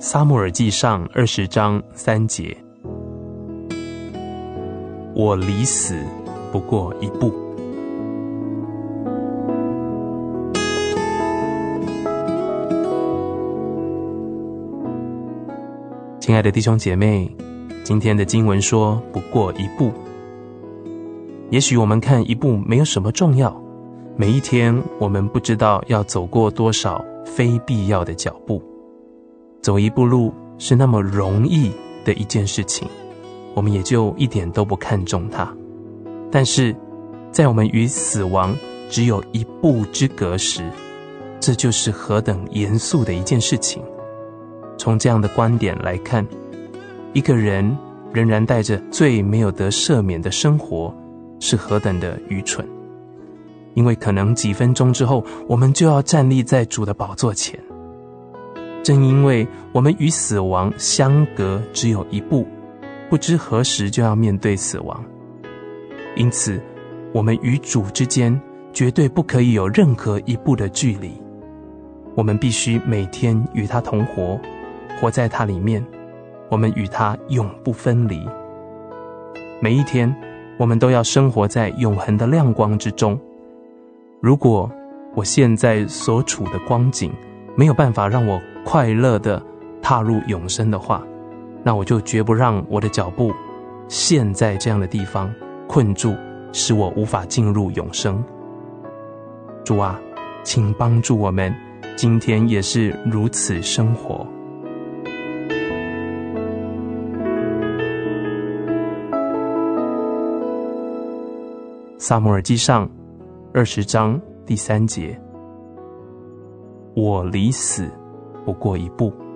撒母耳记上二十章三节：“我离死不过一步。”亲爱的弟兄姐妹，今天的经文说“不过一步”。也许我们看一步没有什么重要，每一天我们不知道要走过多少非必要的脚步。走一步路是那么容易的一件事情，我们也就一点都不看重它。但是，在我们与死亡只有一步之隔时，这就是何等严肃的一件事情。从这样的观点来看，一个人仍然带着罪没有得赦免的生活，是何等的愚蠢。因为可能几分钟之后，我们就要站立在主的宝座前。正因为我们与死亡相隔只有一步，不知何时就要面对死亡，因此我们与主之间绝对不可以有任何一步的距离。我们必须每天与他同活，活在他里面，我们与他永不分离。每一天，我们都要生活在永恒的亮光之中。如果我现在所处的光景没有办法让我快乐的踏入永生的话，那我就绝不让我的脚步陷在这样的地方困住，使我无法进入永生。主啊，请帮助我们，今天也是如此生活。撒母耳记上二十章第三节：我离死不过一步。